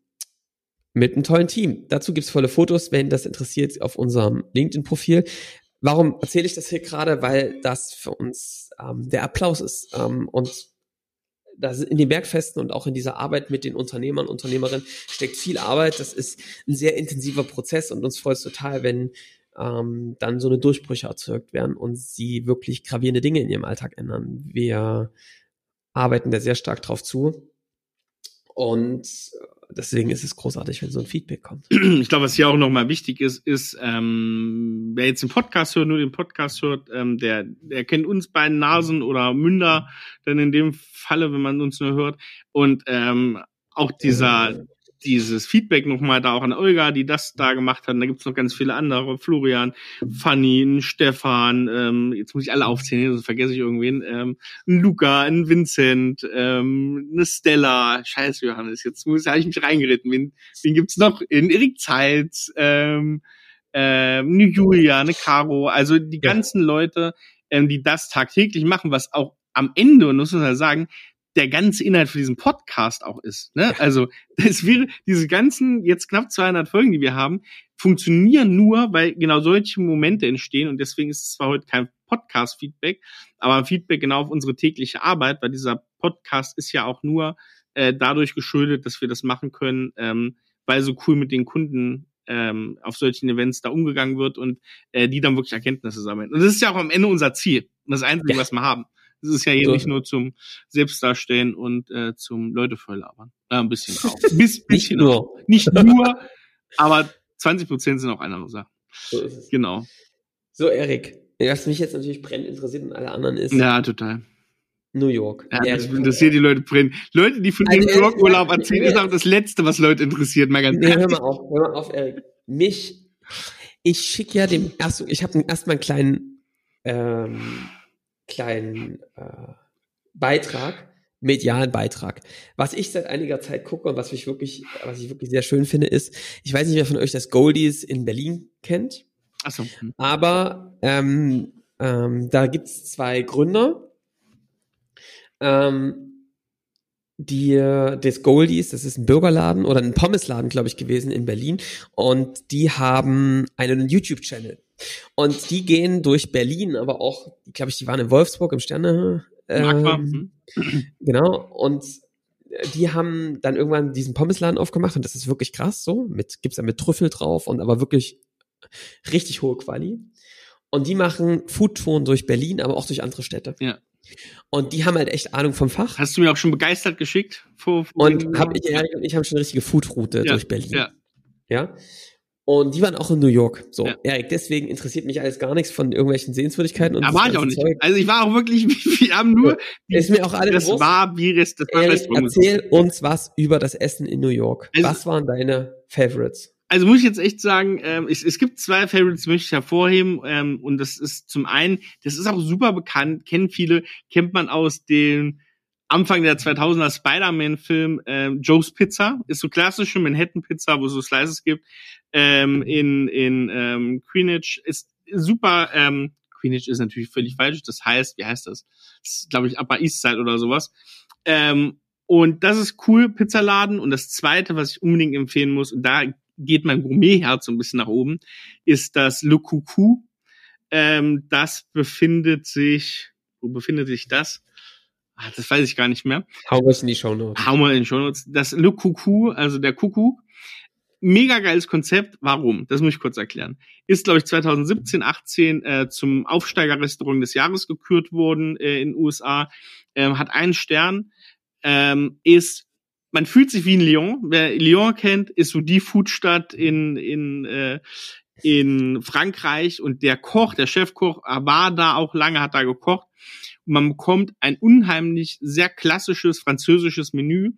mit einem tollen Team. Dazu gibt's volle Fotos, wenn das interessiert, auf unserem LinkedIn-Profil. Warum erzähle ich das hier gerade? Weil das für uns ähm, der Applaus ist ähm, und das in den Bergfesten und auch in dieser Arbeit mit den Unternehmern, Unternehmerinnen steckt viel Arbeit. Das ist ein sehr intensiver Prozess und uns freut es total, wenn ähm, dann so eine Durchbrüche erzeugt werden und sie wirklich gravierende Dinge in ihrem Alltag ändern. Wir arbeiten da sehr stark drauf zu. Und deswegen ist es großartig, wenn so ein Feedback kommt. Ich glaube, was hier auch nochmal wichtig ist, ist, ähm, wer jetzt den Podcast hört, nur den Podcast hört, ähm, der, der kennt uns beiden Nasen oder Münder, dann in dem Falle, wenn man uns nur hört. Und ähm, auch dieser, dieses Feedback nochmal da auch an Olga, die das da gemacht hat. Und da gibt's noch ganz viele andere. Florian, Fanny, Stefan, ähm, jetzt muss ich alle aufzählen, sonst vergesse ich irgendwen. Ähm, ein Luca, ein Vincent, ähm, eine Stella, scheiße Johannes, jetzt muss habe ich mich reingeritten. Wen, wen gibt's noch? In Erik Zeitz, ähm, ähm, eine Julia, eine Caro, also die ganzen ja. Leute, ähm, die das tagtäglich machen, was auch am Ende, und muss man sagen, der ganze Inhalt für diesen Podcast auch ist. Ne? Ja. Also das wäre diese ganzen jetzt knapp 200 Folgen, die wir haben, funktionieren nur, weil genau solche Momente entstehen und deswegen ist es zwar heute kein Podcast-Feedback, aber ein Feedback genau auf unsere tägliche Arbeit, weil dieser Podcast ist ja auch nur äh, dadurch geschuldet, dass wir das machen können, ähm, weil so cool mit den Kunden ähm, auf solchen Events da umgegangen wird und äh, die dann wirklich Erkenntnisse sammeln. Und das ist ja auch am Ende unser Ziel und das Einzige, ja. was wir haben Es ist ja hier So. nicht nur zum Selbstdarstellen und äh, zum Leute volllabern. Ja, ein bisschen auch. *laughs* Bis, Nicht nur. Auch. Nicht nur, aber 20 Prozent sind auch andere Sachen. So ist es. Genau. So, Erik, was mich jetzt natürlich brennend interessiert und alle anderen ist Ja, total. New York. Ja, das interessiert die Leute brennen. Leute, die von Also dem New York Urlaub gesagt, erzählen, ist auch das Letzte, was Leute interessiert. Mal ganz Nee, hör mal auf, hör mal auf, Erik. Mich, ich schicke ja dem erst, ich habe erstmal einen kleinen, ähm, kleinen äh, Beitrag, medialen Beitrag. Was ich seit einiger Zeit gucke und was mich wirklich, was ich wirklich sehr schön finde, ist, ich weiß nicht, wer von euch das Goldies in Berlin kennt, Achso. aber ähm, ähm, da gibt's zwei Gründer. Ähm, die des Goldies, das ist ein Burgerladen oder ein Pommesladen, glaube ich, gewesen in Berlin. Und die haben einen YouTube-Channel. Und die gehen durch Berlin, aber auch, glaube ich, die waren in Wolfsburg im Sterne. Ähm, Hm. Genau. Und äh, die haben dann irgendwann diesen Pommesladen aufgemacht und das ist wirklich krass so. Mit, gibt's da mit Trüffel drauf und aber wirklich richtig hohe Quali. Und die machen Foodtouren durch Berlin, aber auch durch andere Städte. Ja. Und die haben halt echt Ahnung vom Fach. Hast du mir auch schon begeistert geschickt? Vor, vor Und hab ich, Erik und ich haben schon eine richtige Foodroute Ja, durch Berlin. ja. ja. Und die waren auch in New York. So, Ja. Erik, deswegen interessiert mich alles gar nichts von irgendwelchen Sehenswürdigkeiten und Da war ich auch nicht. Zeug. Also ich war auch wirklich, *laughs* wir haben nur, Ist mir auch alles das bewusst. war wie Rest, das war Erik, erzähl uns was über das Essen in New York. Also- was waren deine Favorites? Also muss ich jetzt echt sagen, ähm, es, es gibt zwei Favorites, möchte ich hervorheben. Ähm, und das ist zum einen, das ist auch super bekannt, kennen viele, kennt man aus dem Anfang der 2000er Spider-Man-Film ähm, Joe's Pizza. Ist so klassische Manhattan-Pizza, wo es so Slices gibt. Ähm, in in ähm, Greenwich ist super. Ähm, Greenwich ist natürlich völlig falsch. Das heißt, wie heißt das? Das ist, glaube ich, Upper East Side oder sowas. Ähm, und das ist cool, Pizzaladen. Und das zweite, was ich unbedingt empfehlen muss, und da geht mein Gourmet-Herz so ein bisschen nach oben, ist das Le Coucou. Ähm, das befindet sich, wo befindet sich das? Ah, das weiß ich gar nicht mehr. Hau euch in die Show Notes. Hau mal in den Shownotes. Das Le Coucou, also der Kuckuck. Mega geiles Konzept. Warum? Das muss ich kurz erklären. Ist, glaube ich, 2017, 18 äh, zum Aufsteigerrestaurant des Jahres gekürt worden äh, in den USA. Ähm, hat einen Stern. Ähm, ist, man fühlt sich wie in Lyon. Wer Lyon kennt, ist so die Foodstadt in, in, äh, in Frankreich. Und der Koch, der Chefkoch, war da auch lange, hat da gekocht. Und man bekommt ein unheimlich sehr klassisches französisches Menü,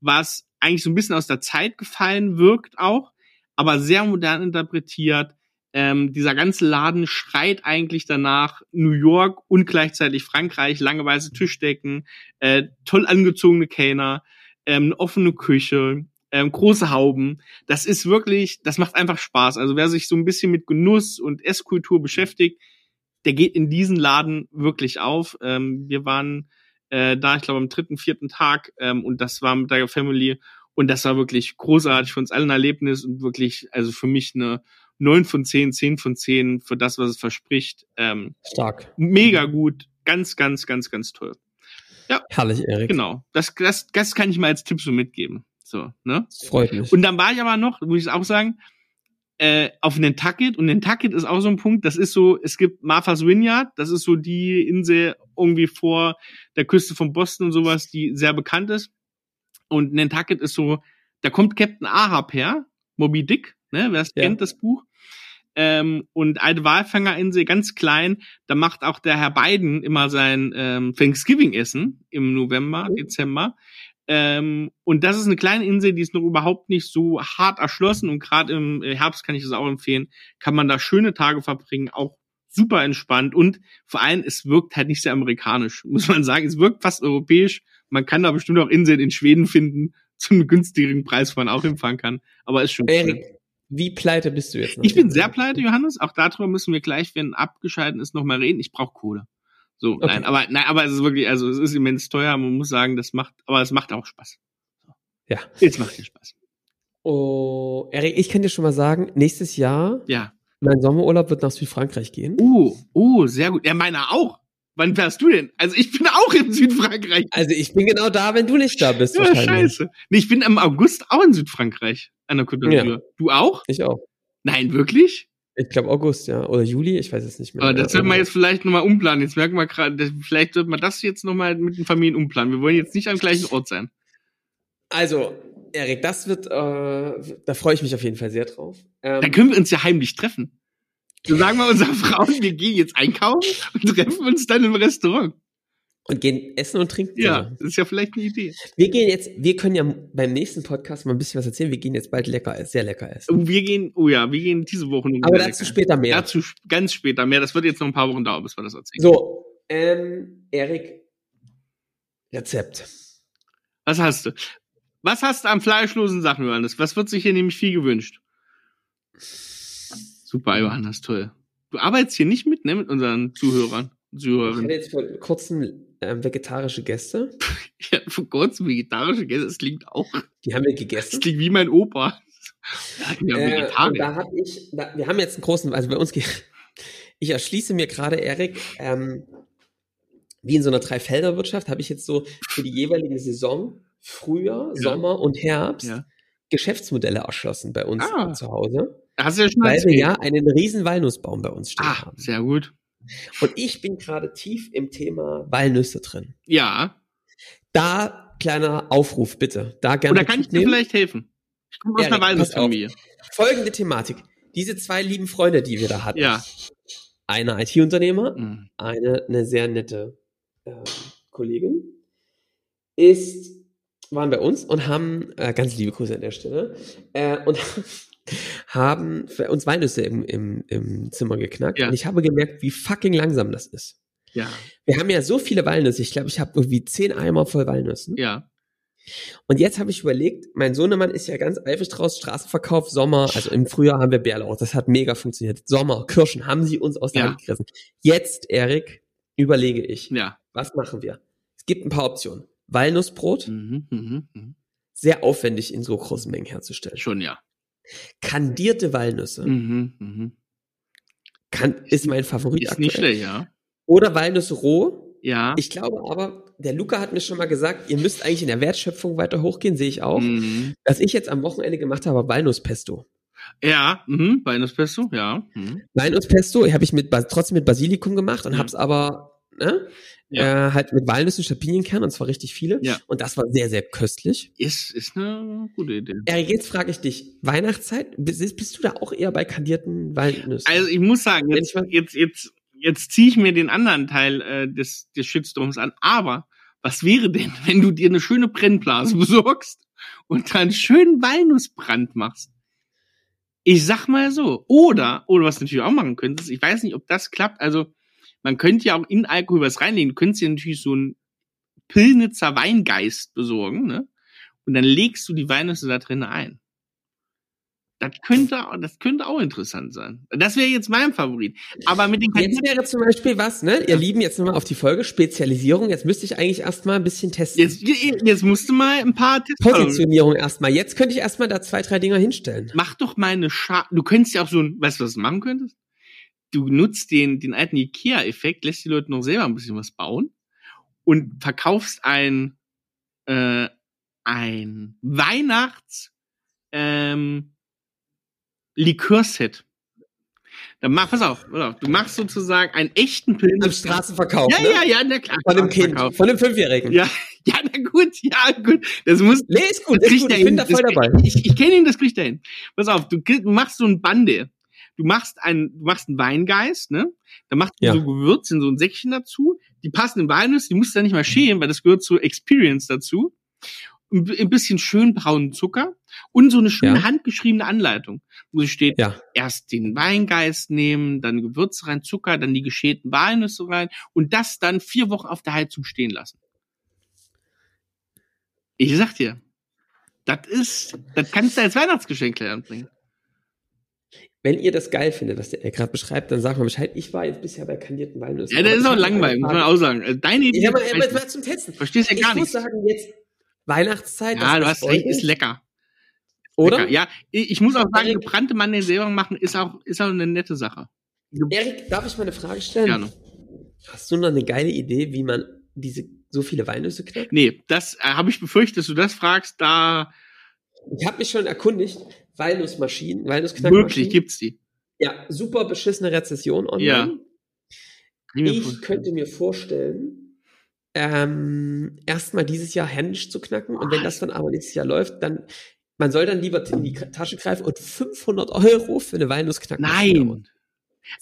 was eigentlich so ein bisschen aus der Zeit gefallen wirkt auch, aber sehr modern interpretiert. Ähm, dieser ganze Laden schreit eigentlich danach New York und gleichzeitig Frankreich, lange weiße Tischdecken, äh, toll angezogene Kellner, ähm, offene Küche, ähm, große Hauben. Das ist wirklich, das macht einfach Spaß. Also wer sich so ein bisschen mit Genuss und Esskultur beschäftigt, der geht in diesen Laden wirklich auf. Ähm, wir waren äh, da, ich glaube, am dritten, vierten Tag ähm, und das war mit der Family und das war wirklich großartig für uns alle ein Erlebnis und wirklich, also für mich eine 9 von 10, 10 von 10 für das, was es verspricht. Ähm, Stark. mega gut, ganz, ganz, ganz, ganz toll. Herrlich, Erik. Genau, das, das, das kann ich mal als Tipp so mitgeben. So, ne? Freut mich. Und dann war ich aber noch, muss ich auch sagen, äh, auf Nantucket. Und Nantucket ist auch so ein Punkt, das ist so, es gibt Martha's Vineyard, das ist so die Insel irgendwie vor der Küste von Boston und sowas, die sehr bekannt ist. Und Nantucket ist so, da kommt Captain Ahab her, Moby Dick, ne, wer es Ja. kennt, das Buch. Ähm, und alte Walfängerinsel, ganz klein, da macht auch der Herr Biden immer sein ähm, Thanksgiving-Essen im November, Oh. Dezember. Ähm, und das ist eine kleine Insel, die ist noch überhaupt nicht so hart erschlossen und gerade im Herbst kann ich das auch empfehlen, kann man da schöne Tage verbringen, auch super entspannt und vor allem, es wirkt halt nicht sehr amerikanisch, *laughs* muss man sagen. Es wirkt fast europäisch. Man kann da bestimmt auch Inseln in Schweden finden, *laughs* zu einem günstigeren Preis, wo man auch hinfahren kann. Aber ist schon schön. Erik, wie pleite bist du jetzt? Ich bin sehr pleite, Johannes. Auch darüber müssen wir gleich, wenn abgeschalten ist, nochmal reden. Ich brauche Kohle. So, Okay. nein, aber nein, aber es ist wirklich, also es ist immens teuer. Man muss sagen, das macht, aber es macht auch Spaß. Ja. Jetzt macht dir Spaß. Oh, Erik, ich kann dir schon mal sagen, nächstes Jahr, Ja. mein Sommerurlaub wird nach Südfrankreich gehen. Oh, oh, sehr gut. Ja, meiner auch. Wann wärst du denn? Also ich bin auch in Südfrankreich. Also ich bin genau da, wenn du nicht da bist. Ja, wahrscheinlich. scheiße. Nee, ich bin im August auch in Südfrankreich an der Côte d'Azur. Ja. Du auch? Ich auch. Nein, wirklich? Ich glaube August, ja. Oder Juli, ich weiß es nicht mehr. Aber das sollten wir jetzt vielleicht nochmal umplanen. Jetzt merken wir gerade, vielleicht sollte man das jetzt nochmal mit den Familien umplanen. Wir wollen jetzt nicht am gleichen Ort sein. Also, Erik, das wird, äh, da freue ich mich auf jeden Fall sehr drauf. Ähm, da können wir uns ja heimlich treffen. So sagen wir unseren Frauen, wir gehen jetzt einkaufen und treffen uns dann im Restaurant. Und gehen essen und trinken. Ja, das ist ja vielleicht eine Idee. Wir gehen jetzt, wir können ja beim nächsten Podcast mal ein bisschen was erzählen. Wir gehen jetzt bald lecker, sehr lecker essen. Wir gehen, oh ja, wir gehen diese Woche. Aber dazu lecker. später mehr. Dazu ganz später mehr. Das wird jetzt noch ein paar Wochen dauern, bis wir das erzählen. So, ähm, Erik, Rezept. Was hast du? Was hast du am fleischlosen Sachen, Johannes? Was wird sich hier nämlich viel gewünscht? Super, Johannes, toll. Du arbeitest hier nicht mit, ne, mit unseren Zuhörern. Zuhörern. Ich hatte jetzt vor kurzem äh, vegetarische Gäste. *laughs* ja, vor kurzem vegetarische Gäste, das klingt auch. Die haben wir gegessen. Das klingt wie mein Opa. Ja, äh, da habe ich, da, wir haben jetzt einen großen, also bei uns *laughs* ich erschließe mir gerade, Erik, ähm, wie in so einer Dreifelderwirtschaft, habe ich jetzt so für die jeweilige Saison, Frühjahr, ja. Sommer und Herbst, ja. Geschäftsmodelle erschlossen bei uns ah. zu Hause. Hast du ja schon Weil erzählt. wir ja einen riesen Walnussbaum bei uns stehen ah, haben. Sehr gut. Und ich bin gerade tief im Thema Walnüsse drin. Ja. Da kleiner Aufruf bitte. Da gerne. Oder kann ich dir nehmen. vielleicht helfen? Ich komme aus einer Walnussfamilie. Folgende Thematik. Diese zwei lieben Freunde, die wir da hatten. Ja. Eine IT-Unternehmer, mhm. eine, eine sehr nette äh, Kollegin, ist, waren bei uns und haben, äh, ganz liebe Grüße an der Stelle, äh, und *laughs* haben für uns Walnüsse im, im, im Zimmer geknackt. Ja. Und ich habe gemerkt, wie fucking langsam das ist. Ja. Wir haben ja so viele Walnüsse. Ich glaube, ich habe irgendwie zehn Eimer voll Walnüssen. Ja. Und jetzt habe ich überlegt, mein Sohnemann ist ja ganz eifrig draus, Straßenverkauf, Sommer, also im Frühjahr haben wir Bärlauch, das hat mega funktioniert. Sommer, Kirschen haben sie uns aus der ja. Hand gerissen. Jetzt, Erik, überlege ich, ja. was machen wir? Es gibt ein paar Optionen. Walnussbrot, mhm, mh, mh. sehr aufwendig in so großen Mengen herzustellen. Schon, ja. Kandierte Walnüsse. Mhm, mh. Kann, ist mein Favorit. Ist aktuell. nicht schlecht, ja. Oder Walnüsse roh. Ja. Ich glaube aber, der Luca hat mir schon mal gesagt, ihr müsst eigentlich in der Wertschöpfung weiter hochgehen, sehe ich auch. Mhm. Was ich jetzt am Wochenende gemacht habe, Walnusspesto. Ja, mhm, Walnusspesto, ja. Mhm. Walnusspesto habe ich mit, trotzdem mit Basilikum gemacht und mhm. habe es aber ne, ja. Äh, halt mit Walnüssen, Chapinienkern und zwar richtig viele. Ja. Und das war sehr, sehr köstlich. Ist, ist eine gute Idee. Erik, jetzt frage ich dich, Weihnachtszeit, bist, bist, du da auch eher bei kandierten Walnüssen? Also ich muss sagen, jetzt, jetzt, jetzt, jetzt ziehe ich mir den anderen Teil äh, des, des Shitstorms an. Aber was wäre denn, *laughs* wenn du dir eine schöne Brennblase *laughs* besorgst und dann schönen Walnussbrand machst? Ich sag mal so. Oder, oder was du natürlich auch machen könntest, ich weiß nicht, ob das klappt, also man könnte ja auch in Alkohol was reinlegen. Du könntest ja natürlich so einen Pilnitzer Weingeist besorgen, ne? Und dann legst du die Weinnüsse da drin ein. Das könnte, das könnte auch interessant sein. Das wäre jetzt mein Favorit. Aber mit den Jetzt wäre zum Beispiel was, ne? Ihr Lieben, jetzt nochmal auf die Folge Spezialisierung. Jetzt müsste ich eigentlich erstmal ein bisschen testen. Jetzt, jetzt musst du mal ein paar Tests Positionierung erstmal. Jetzt könnte ich erstmal da zwei, drei Dinger hinstellen. Mach doch mal eine Scha Du könntest ja auch so ein, weißt du, was du machen könntest? Du nutzt den, den alten IKEA-Effekt, lässt die Leute noch selber ein bisschen was bauen und verkaufst ein, äh, ein Weihnachts, ähm, Likörset. Dann mach, pass auf, pass auf, du machst sozusagen einen echten Pilz. Am Straßenverkauf. Ja, ne? ja, ja, na klar. Von dem Kind, von dem Fünfjährigen. Ja, *laughs* ja, na gut, ja, gut. Das muss. Nee, ist gut, ist gut. Ich bin da voll dabei. Ich, ich kenne ihn, das kriegt er hin. Pass auf, du, du machst so ein Bande du machst ein, du machst einen Weingeist, ne? Da machst du ja. so Gewürz in so ein Säckchen dazu. Die passenden Walnüsse, die musst du ja nicht mal schälen, weil das gehört zur Experience dazu. Ein bisschen schön braunen Zucker und so eine schöne ja. handgeschriebene Anleitung, wo steht, ja. erst den Weingeist nehmen, dann Gewürze rein, Zucker, dann die geschälten Walnüsse rein und das dann vier Wochen auf der Heizung stehen lassen. Ich sag dir, das ist, das kannst du als Weihnachtsgeschenk anbringen. Wenn ihr das geil findet, was der gerade beschreibt, dann sagt mal Bescheid. Ich war jetzt bisher bei kandierten Walnüssen. Ja, das ist auch langweilig, muss man auch sagen. Also deine Idee. Ich habe mal, mal zum Testen. Verstehst ja gar nicht. Ich muss sagen, jetzt Weihnachtszeit. Ja, du hast recht, ist lecker. Oder? Lecker. Ja, ich muss auch sagen, gebrannte Mandeln selber machen ist auch, ist auch eine nette Sache. Erik, darf ich mal eine Frage stellen? Gerne. Hast du noch eine geile Idee, wie man diese so viele Walnüsse knackt? Nee, das äh, habe ich befürchtet, dass du das fragst, da ich habe mich schon erkundigt, Walnussmaschinen, Walnussknackmaschinen. Wirklich, gibt's die? Ja, super beschissene Rezession online. Ja. Ich könnte mir vorstellen, ähm, erstmal dieses Jahr händisch zu knacken und wenn das dann aber nächstes Jahr läuft, dann man soll dann lieber in die Tasche greifen und 500 Euro für eine Walnuss knacken. Nein.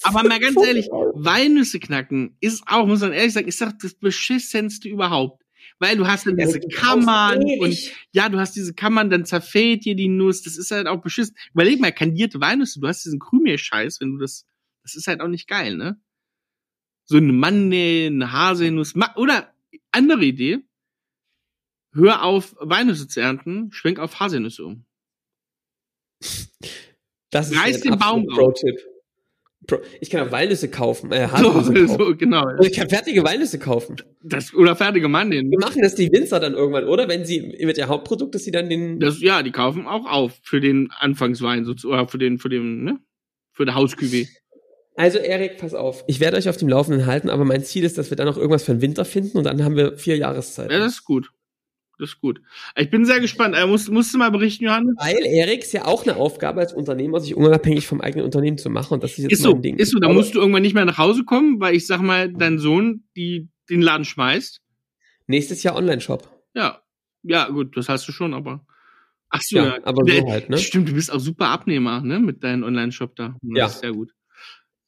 Aber mal ganz ehrlich, Walnüsse knacken ist auch, muss man ehrlich sagen, ist doch das beschissenste überhaupt. Weil du hast dann diese Kammern brauchst und ja, du hast diese Kammern, dann zerfällt dir die Nuss, das ist halt auch beschissen. Überleg mal, kandierte Walnüsse, du hast diesen Krümel-Scheiß, wenn du das, das ist halt auch nicht geil, ne? So eine Manne, eine Haselnuss, oder andere Idee, hör auf, Walnüsse zu ernten, schwenk auf Haselnüsse um. Das ist Reiß ein den Baum absoluter Pro-Tipp. Ich kann auch Walnüsse kaufen, äh, *laughs* So, so, genau. Also ich kann fertige Walnüsse kaufen. Das, oder fertige Mandeln. Wir machen das die Winzer dann irgendwann, oder? Wenn sie mit der Hauptprodukt, dass sie dann den. Das, ja, die kaufen auch auf für den Anfangswein sozusagen, oder für den, für den, ne? Für der Hausküwe. Also Erik, pass auf. Ich werde euch auf dem Laufenden halten, aber mein Ziel ist, dass wir dann noch irgendwas für den Winter finden und dann haben wir vier Jahreszeiten. Ja, das ist gut. Das ist gut. Ich bin sehr gespannt. Er muss, musst du mal berichten, Johannes? Weil Erik ist ja auch eine Aufgabe als Unternehmer, sich unabhängig vom eigenen Unternehmen zu machen. Und das ist jetzt Ist so, Ding. ist so. Da musst du irgendwann nicht mehr nach Hause kommen, weil ich sag mal, dein Sohn die, den Laden schmeißt. nächstes Jahr Online-Shop. Ja. Ja, gut, das hast du schon, aber. Ach so, Ja, ja. aber so halt, ne? Stimmt, du bist auch super Abnehmer, ne? Mit deinem Online-Shop da. Das Ja. ist sehr gut.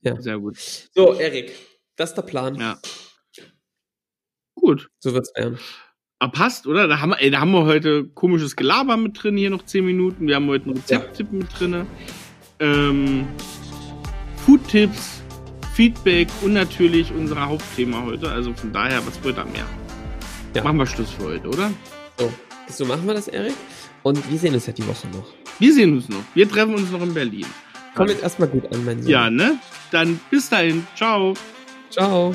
Ja. Sehr gut. So, Erik, das ist der Plan. Ja. Gut. So wird's werden. Ah, passt, oder? Da haben, wir, ey, da haben wir heute komisches Gelaber mit drin, hier noch 10 Minuten. Wir haben heute einen Rezepttipp mit drin. Ähm, Food-Tipps, Feedback und natürlich unser Hauptthema heute. Also von daher, was wird da mehr? Ja. Machen wir Schluss für heute, oder? So, so machen wir das, Erik. Und wir sehen uns ja die Woche noch. Wir sehen uns noch. Wir treffen uns noch in Berlin. Komm jetzt erstmal gut an, mein Sohn. Ja, ne? Dann bis dahin. Ciao. Ciao.